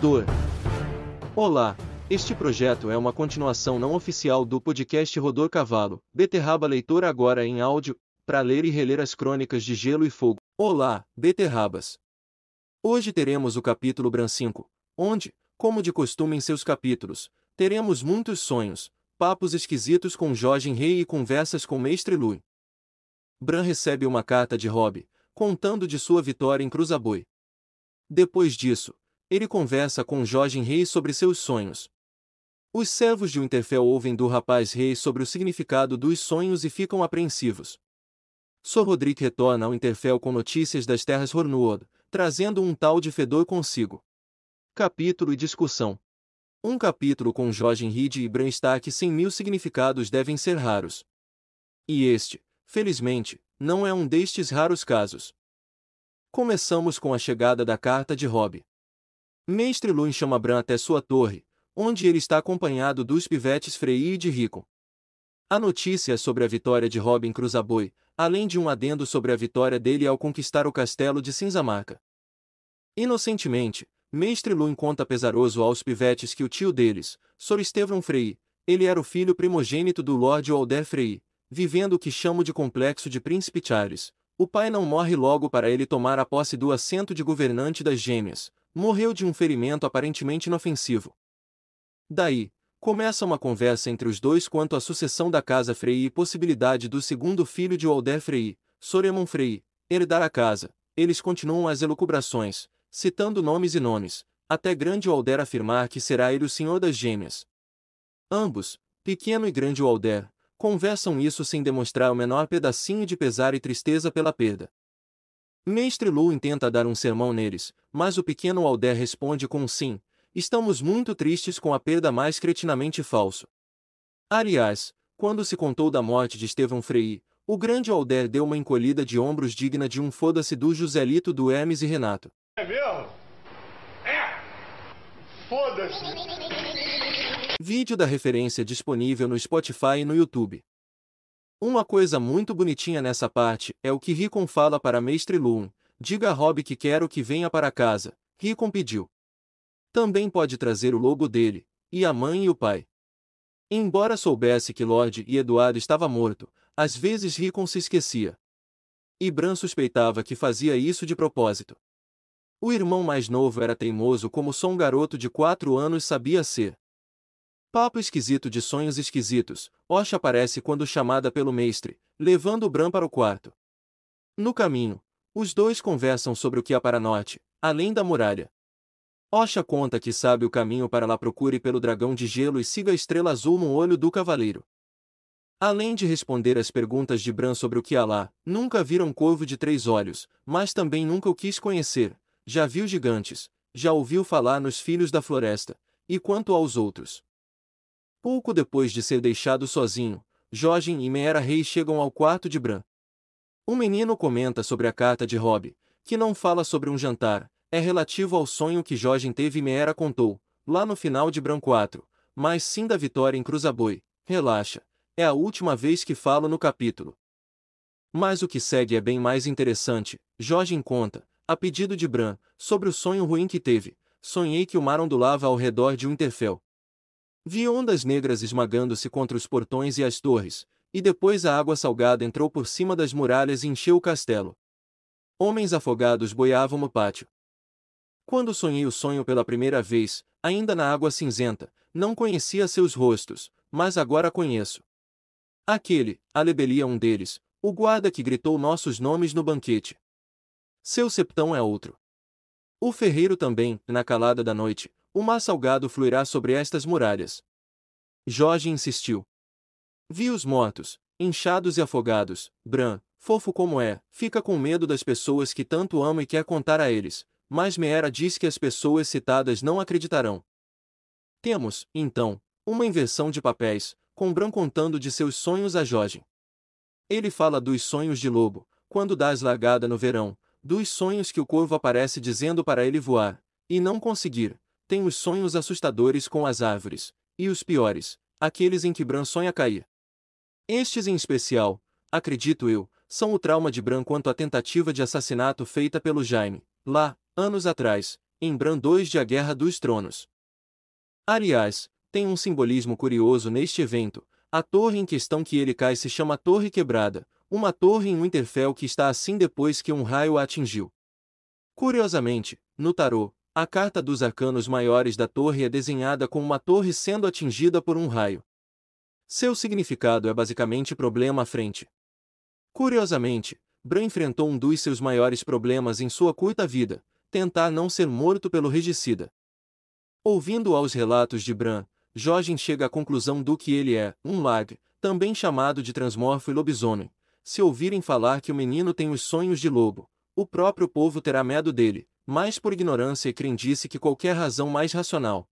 Rodor. Olá, este projeto é uma continuação não oficial do podcast Rodor Cavalo, Beterraba Leitor agora em áudio, para ler e reler as crônicas de Gelo e Fogo. Olá, beterrabas! Hoje teremos o capítulo Bran 5, onde, como de costume em seus capítulos, teremos muitos sonhos, papos esquisitos com Jorge Rei e conversas com Mestre Lui. Bran recebe uma carta de Robb, contando de sua vitória em Cruzaboi. Depois disso, ele conversa com Jorge Rei sobre seus sonhos. Os servos de Winterfell ouvem do rapaz rei sobre o significado dos sonhos e ficam apreensivos. Sor Roderick retorna ao Winterfell com notícias das terras Hornuod, trazendo um tal de fedor consigo. Capítulo e discussão. Um capítulo com Jorge Reed e Bran Stark sem mil significados devem ser raros. E este, felizmente, não é um destes raros casos. Começamos com a chegada da carta de Robb. Mestre Luin chama Bran até sua torre, onde ele está acompanhado dos pivetes Frei e de Rico. A notícia sobre a vitória de Robb em Cruzaboi, além de um adendo sobre a vitória dele ao conquistar o castelo de Cinzamarca. Inocentemente, Mestre Luin conta pesaroso aos pivetes que o tio deles, Sor Estevão Frei, ele era o filho primogênito do Lord Walder Frei, vivendo o que chamo de complexo de Príncipe Charles. O pai não morre logo para ele tomar a posse do assento de governante das gêmeas, morreu de um ferimento aparentemente inofensivo. Daí, começa uma conversa entre os dois quanto à sucessão da casa Frei e possibilidade do segundo filho de Walder Frei, Soremon Frei, herdar a casa. Eles continuam as elucubrações, citando nomes e nomes, até grande Walder afirmar que será ele o senhor das gêmeas. Ambos, pequeno e grande Walder, conversam isso sem demonstrar o menor pedacinho de pesar e tristeza pela perda. Mestre Lu intenta dar um sermão neles, mas o pequeno Alder responde com um sim, estamos muito tristes com a perda mais cretinamente falso. Aliás, quando se contou da morte de Estevão Frei, o grande Alder deu uma encolhida de ombros digna de um foda-se do Joselito do Hermes e Renato. É mesmo? É! Foda-se! Vídeo da referência disponível no Spotify e no YouTube. Uma coisa muito bonitinha nessa parte é o que Ricon fala para Mestre Loon. Diga a Rob que quero que venha para casa. Ricon pediu. Também pode trazer o lobo dele, e a mãe e o pai. Embora soubesse que Lord e Eduardo estava morto, às vezes Ricon se esquecia. E Bran suspeitava que fazia isso de propósito. O irmão mais novo era teimoso como só um garoto de quatro anos sabia ser. Papo esquisito de sonhos esquisitos, Osha aparece quando chamada pelo mestre, levando Bran para o quarto. No caminho, os dois conversam sobre o que há para norte, além da muralha. Osha conta que sabe o caminho para lá procure pelo dragão de gelo e siga a estrela azul no olho do cavaleiro. Além de responder às perguntas de Bran sobre o que há lá, nunca viram um corvo de três olhos, mas também nunca o quis conhecer, já viu gigantes, já ouviu falar nos filhos da floresta, e quanto aos outros, Pouco depois de ser deixado sozinho, Jorge e Meera Rei chegam ao quarto de Bran. O menino comenta sobre a carta de Robb, que não fala sobre um jantar, é relativo ao sonho que Jorge teve e Meera contou, lá no final de Bran 4, mas sim da vitória em Cruzaboi. Relaxa, é a última vez que falo no capítulo. Mas o que segue é bem mais interessante, Jorge conta, a pedido de Bran, sobre o sonho ruim que teve. Sonhei que o mar ondulava ao redor de Winterfell. Vi ondas negras esmagando-se contra os portões e as torres, e depois a água salgada entrou por cima das muralhas e encheu o castelo. Homens afogados boiavam no pátio. Quando sonhei o sonho pela primeira vez, ainda na água cinzenta, não conhecia seus rostos, mas agora conheço. Aquele, a lebelia um deles, o guarda que gritou nossos nomes no banquete. Seu septão é outro. O ferreiro também, na calada da noite, o mar salgado fluirá sobre estas muralhas. Jorge insistiu. Vi os mortos, inchados e afogados. Bran, fofo como é, fica com medo das pessoas que tanto ama e quer contar a eles, mas Meera diz que as pessoas citadas não acreditarão. Temos, então, uma inversão de papéis, com Bran contando de seus sonhos a Jorge. Ele fala dos sonhos de lobo, quando dás largada no verão, dos sonhos que o corvo aparece dizendo para ele voar, e não conseguir, tem os sonhos assustadores com as árvores, e os piores, aqueles em que Bran sonha cair. Estes em especial, acredito eu, são o trauma de Bran quanto à tentativa de assassinato feita pelo Jaime, lá, anos atrás, em Bran 2 de A Guerra dos Tronos. Aliás, tem um simbolismo curioso neste evento. A torre em questão que ele cai se chama Torre Quebrada, uma torre em Winterfell que está assim depois que um raio a atingiu. Curiosamente, no tarô, a carta dos arcanos maiores da torre é desenhada com uma torre sendo atingida por um raio. Seu significado é basicamente problema à frente. Curiosamente, Bran enfrentou um dos seus maiores problemas em sua curta vida, tentar não ser morto pelo regicida. Ouvindo aos relatos de Bran, Jorgen chega à conclusão do que ele é, um lag, também chamado de transmorfo e lobisomem. Se ouvirem falar que o menino tem os sonhos de lobo, o próprio povo terá medo dele, mais por ignorância e crendice que qualquer razão mais racional.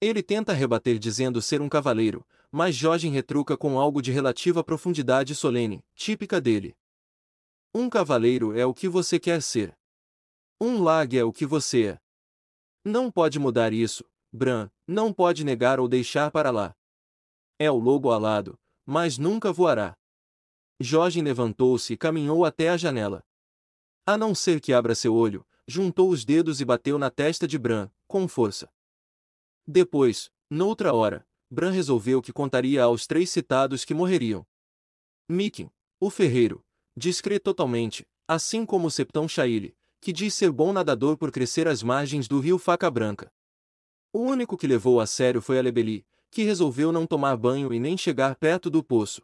Ele tenta rebater dizendo ser um cavaleiro, mas Jorgen retruca com algo de relativa profundidade solene, típica dele. Um cavaleiro é o que você quer ser. Um lag é o que você é. Não pode mudar isso, Bran, não pode negar ou deixar para lá. É o lobo alado, mas nunca voará. Jorge levantou-se e caminhou até a janela. A não ser que abra seu olho, juntou os dedos e bateu na testa de Bran, com força. Depois, noutra hora, Bran resolveu que contaria aos três citados que morreriam. Mikin, o ferreiro, discreto totalmente, assim como septão Shaile, que diz ser bom nadador por crescer às margens do rio Faca Branca. O único que levou a sério foi Alebeli, que resolveu não tomar banho e nem chegar perto do poço.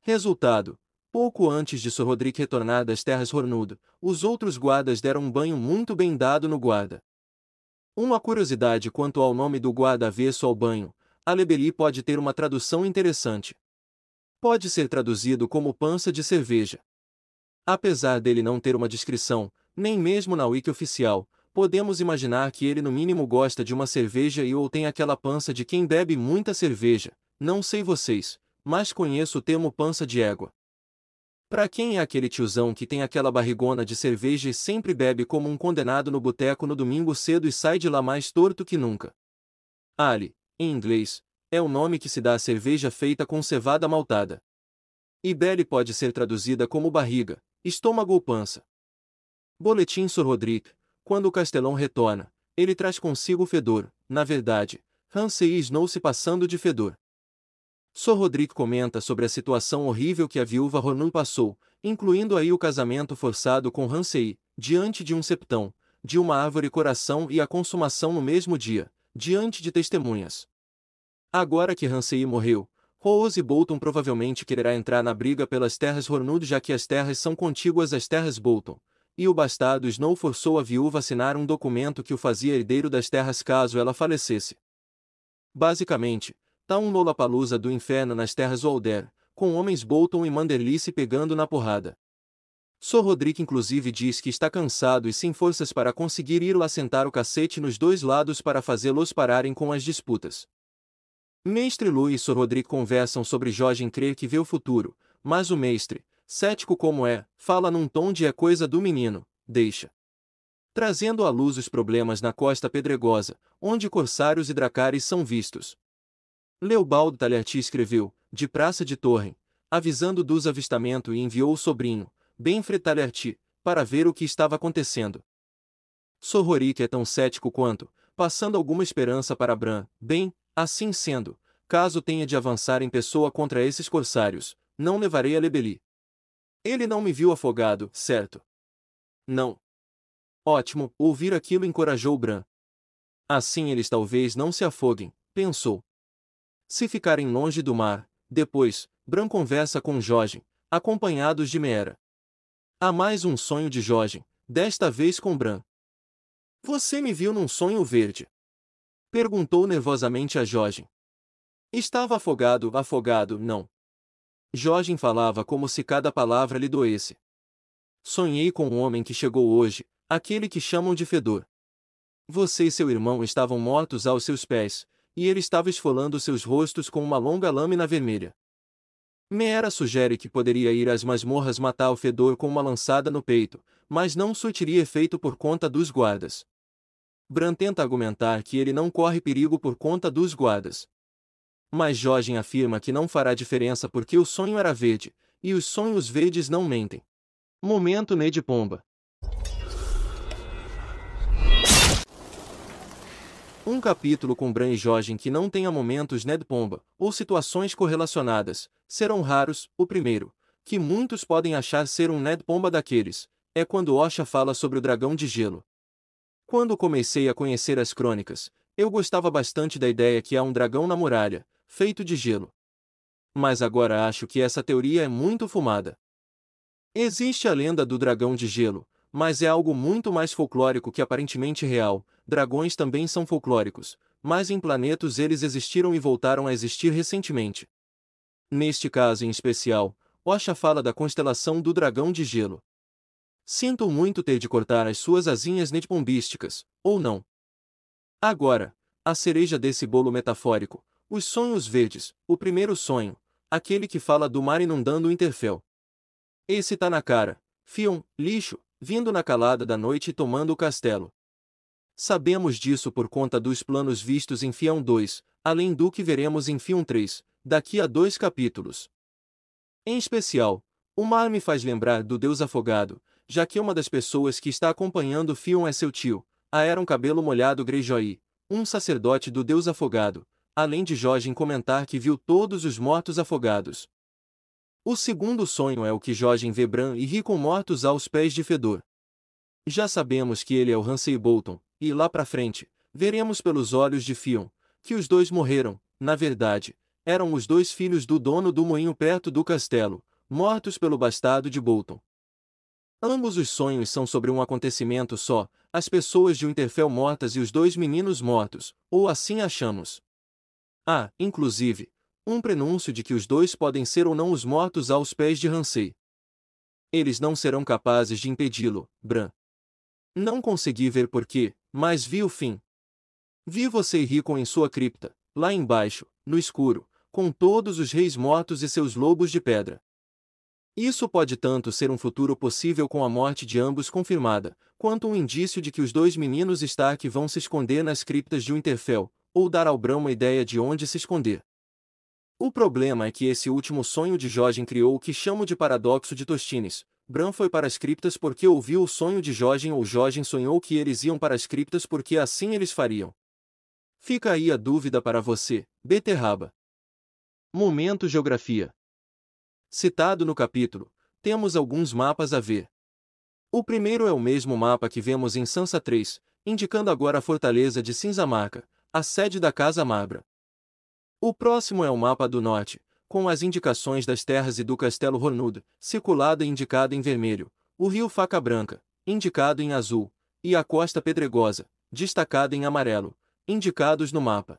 Resultado: pouco antes de Sir Roderick retornar das terras Hornudo, os outros guardas deram um banho muito bem dado no guarda. Uma curiosidade quanto ao nome do guarda avesso ao banho, Alebeli pode ter uma tradução interessante. Pode ser traduzido como pança de cerveja. Apesar dele não ter uma descrição, nem mesmo na wiki oficial, podemos imaginar que ele no mínimo gosta de uma cerveja e ou tem aquela pança de quem bebe muita cerveja, não sei vocês, mas conheço o termo pança de égua. Para quem é aquele tiozão que tem aquela barrigona de cerveja e sempre bebe como um condenado no boteco no domingo cedo e sai de lá mais torto que nunca? Ali, em inglês, é o nome que se dá à cerveja feita com cevada maltada. E belly pode ser traduzida como barriga, estômago ou pança. Boletim Sr. Rodrigo. Quando o castelão retorna, ele traz consigo o fedor. Na verdade, Hansei Snow se passando de fedor. Sr. Rodrigo comenta sobre a situação horrível que a viúva Ronun passou, incluindo aí o casamento forçado com Hansei, diante de um septão, de uma árvore coração e a consumação no mesmo dia, diante de testemunhas. Agora que Hansei morreu, Rose Bolton provavelmente quererá entrar na briga pelas terras Hornud já que as terras são contíguas às terras Bolton, e o bastardo Snow forçou a viúva a assinar um documento que o fazia herdeiro das terras caso ela falecesse. Basicamente, tá um Lollapalooza do inferno nas terras Walder, com homens Bolton e Manderly se pegando na porrada. Sr. Rodrigo inclusive diz que está cansado e sem forças para conseguir ir lá sentar o cacete nos dois lados para fazê-los pararem com as disputas. Mestre Lu e Sr. Rodrigo conversam sobre Jorge crer que vê o futuro, mas o mestre, cético como é, fala num tom de é coisa do menino, deixa. Trazendo à luz os problemas na costa pedregosa, onde corsários e dracares são vistos. Leobaldo Talherti escreveu, de Praça de Torre, avisando dos avistamentos e enviou o sobrinho, Benfre Talherti, para ver o que estava acontecendo. Sorrorik é tão cético quanto, passando alguma esperança para Bran, bem, assim sendo, caso tenha de avançar em pessoa contra esses corsários, não levarei a Lebeli. Ele não me viu afogado, certo? Não. Ótimo, ouvir aquilo encorajou Bran. Assim eles talvez não se afoguem, pensou. Se ficarem longe do mar, depois, Bran conversa com Jorge, acompanhados de Meera. Há mais um sonho de Jorge, desta vez com Bran. Você me viu num sonho verde? Perguntou nervosamente a Jorge. Estava afogado, afogado, não. Jorge falava como se cada palavra lhe doesse. Sonhei com o homem que chegou hoje, aquele que chamam de Fedor. Você e seu irmão estavam mortos aos seus pés, e ele estava esfolando seus rostos com uma longa lâmina vermelha. Meera sugere que poderia ir às masmorras matar o Fedor com uma lançada no peito, mas não surtiria efeito por conta dos guardas. Bran tenta argumentar que ele não corre perigo por conta dos guardas, mas Jorge afirma que não fará diferença porque o sonho era verde, e os sonhos verdes não mentem. Momento Ned Pomba. Um capítulo com Bran e Jorgen que não tenha momentos Ned Pomba, ou situações correlacionadas, serão raros. O primeiro, que muitos podem achar ser um Ned Pomba daqueles, é quando Osha fala sobre o dragão de gelo. Quando comecei a conhecer as crônicas, eu gostava bastante da ideia que há um dragão na muralha, feito de gelo. Mas agora acho que essa teoria é muito fumada. Existe a lenda do dragão de gelo, mas é algo muito mais folclórico que aparentemente real. Dragões também são folclóricos, mas em planetas eles existiram e voltaram a existir recentemente. Neste caso em especial, Osha fala da constelação do dragão de gelo. Sinto muito ter de cortar as suas asinhas netbombísticas, ou não. Agora, a cereja desse bolo metafórico, os sonhos verdes, o primeiro sonho, aquele que fala do mar inundando o Interfell. Esse tá na cara, Fion, lixo, vindo na calada da noite e tomando o castelo. Sabemos disso por conta dos planos vistos em Fion 2, além do que veremos em Fion 3, daqui a dois capítulos. Em especial, o mar me faz lembrar do deus afogado, já que uma das pessoas que está acompanhando Fion é seu tio, Aeron Cabelo Molhado Greyjoy, um sacerdote do deus afogado, além de Jorgen comentar que viu todos os mortos afogados. O segundo sonho é o que Jorgen vê Bran e Rickon mortos aos pés de Fedor. Já sabemos que ele é o Ramsay Bolton, e lá pra frente, veremos pelos olhos de Fion, que os dois morreram, na verdade, eram os dois filhos do dono do moinho perto do castelo, mortos pelo bastardo de Bolton. Ambos os sonhos são sobre um acontecimento só, as pessoas de Winterfell mortas e os dois meninos mortos, ou assim achamos. Há, ah, inclusive, um prenúncio de que os dois podem ser ou não os mortos aos pés de Ramsay. Eles não serão capazes de impedi-lo, Bran. Não consegui ver porquê, mas vi o fim. Vi você Rickon em sua cripta, lá embaixo, no escuro, com todos os reis mortos e seus lobos de pedra. Isso pode tanto ser um futuro possível com a morte de ambos confirmada, quanto um indício de que os dois meninos Stark vão se esconder nas criptas de Winterfell, ou dar ao Bran uma ideia de onde se esconder. O problema é que esse último sonho de Jorgen criou o que chamo de paradoxo de Tostines. Bran foi para as criptas porque ouviu o sonho de Jorgen ou Jorgen sonhou que eles iam para as criptas porque assim eles fariam. Fica aí a dúvida para você, beterraba. Momento Geografia Citado no capítulo, temos alguns mapas a ver. O primeiro é o mesmo mapa que vemos em Sansa 3, indicando agora a fortaleza de Cinzamarca, a sede da Casa Mabra. O próximo é o mapa do norte, com as indicações das terras e do Castelo Hornud, circulado e indicado em vermelho, o rio Faca Branca, indicado em azul, e a Costa Pedregosa, destacada em amarelo, indicados no mapa.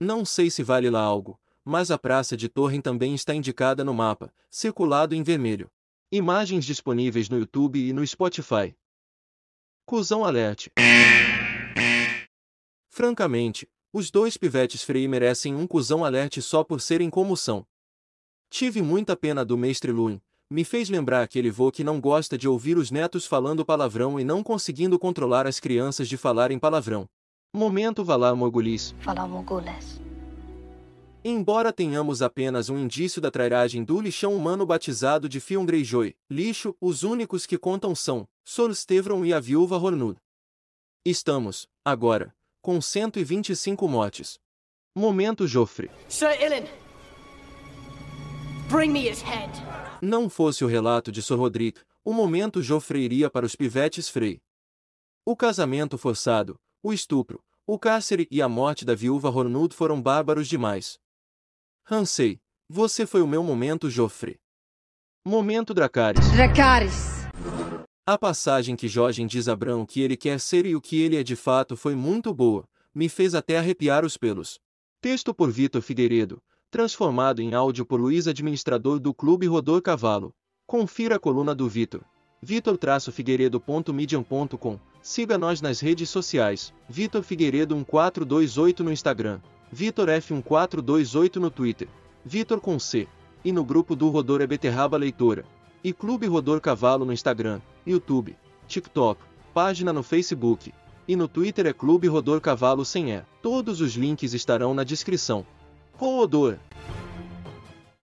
Não sei se vale lá algo, mas a Praça de Torrem também está indicada no mapa, circulado em vermelho. Imagens disponíveis no YouTube e no Spotify. Cusão alerte. Francamente, os dois pivetes Frei merecem um cuzão alerte só por serem como são. Tive muita pena do mestre Luin, me fez lembrar aquele vô que não gosta de ouvir os netos falando palavrão e não conseguindo controlar as crianças de falarem palavrão. Momento Valar Morgulis. Valar Morgulis. Embora tenhamos apenas um indício da trairagem do lixão humano batizado de Fion Greyjoy, lixo, os únicos que contam são Sorstevron e a viúva Hornud. Estamos, agora, com 125 mortes. Momento Joffre. Sir Ilyn, bring me his head. Não fosse o relato de Sir Roderick, o momento Joffre iria para os pivetes Frey. O casamento forçado, o estupro, o cárcere e a morte da viúva Hornud foram bárbaros demais. Hansei, você foi o meu momento Joffre. Momento Dracarys. Dracarys. A passagem que Jorgen diz a Bran que ele quer ser e o que ele é de fato foi muito boa, me fez até arrepiar os pelos. Texto por Vitor Figueiredo, transformado em áudio por Luiz Administrador do Clube Rodor Cavalo. Confira a coluna do Vitor. vitor-figueiredo.medium.com Siga nós nas redes sociais, Vitor Figueiredo 1428 no Instagram, Vitor F1428 no Twitter, Vitor com C, e no grupo do Rodor é Beterraba Leitora. E Clube Rodor Cavalo no Instagram, YouTube, TikTok, página no Facebook. E no Twitter é Clube Rodor Cavalo sem E. Todos os links estarão na descrição. Rodor!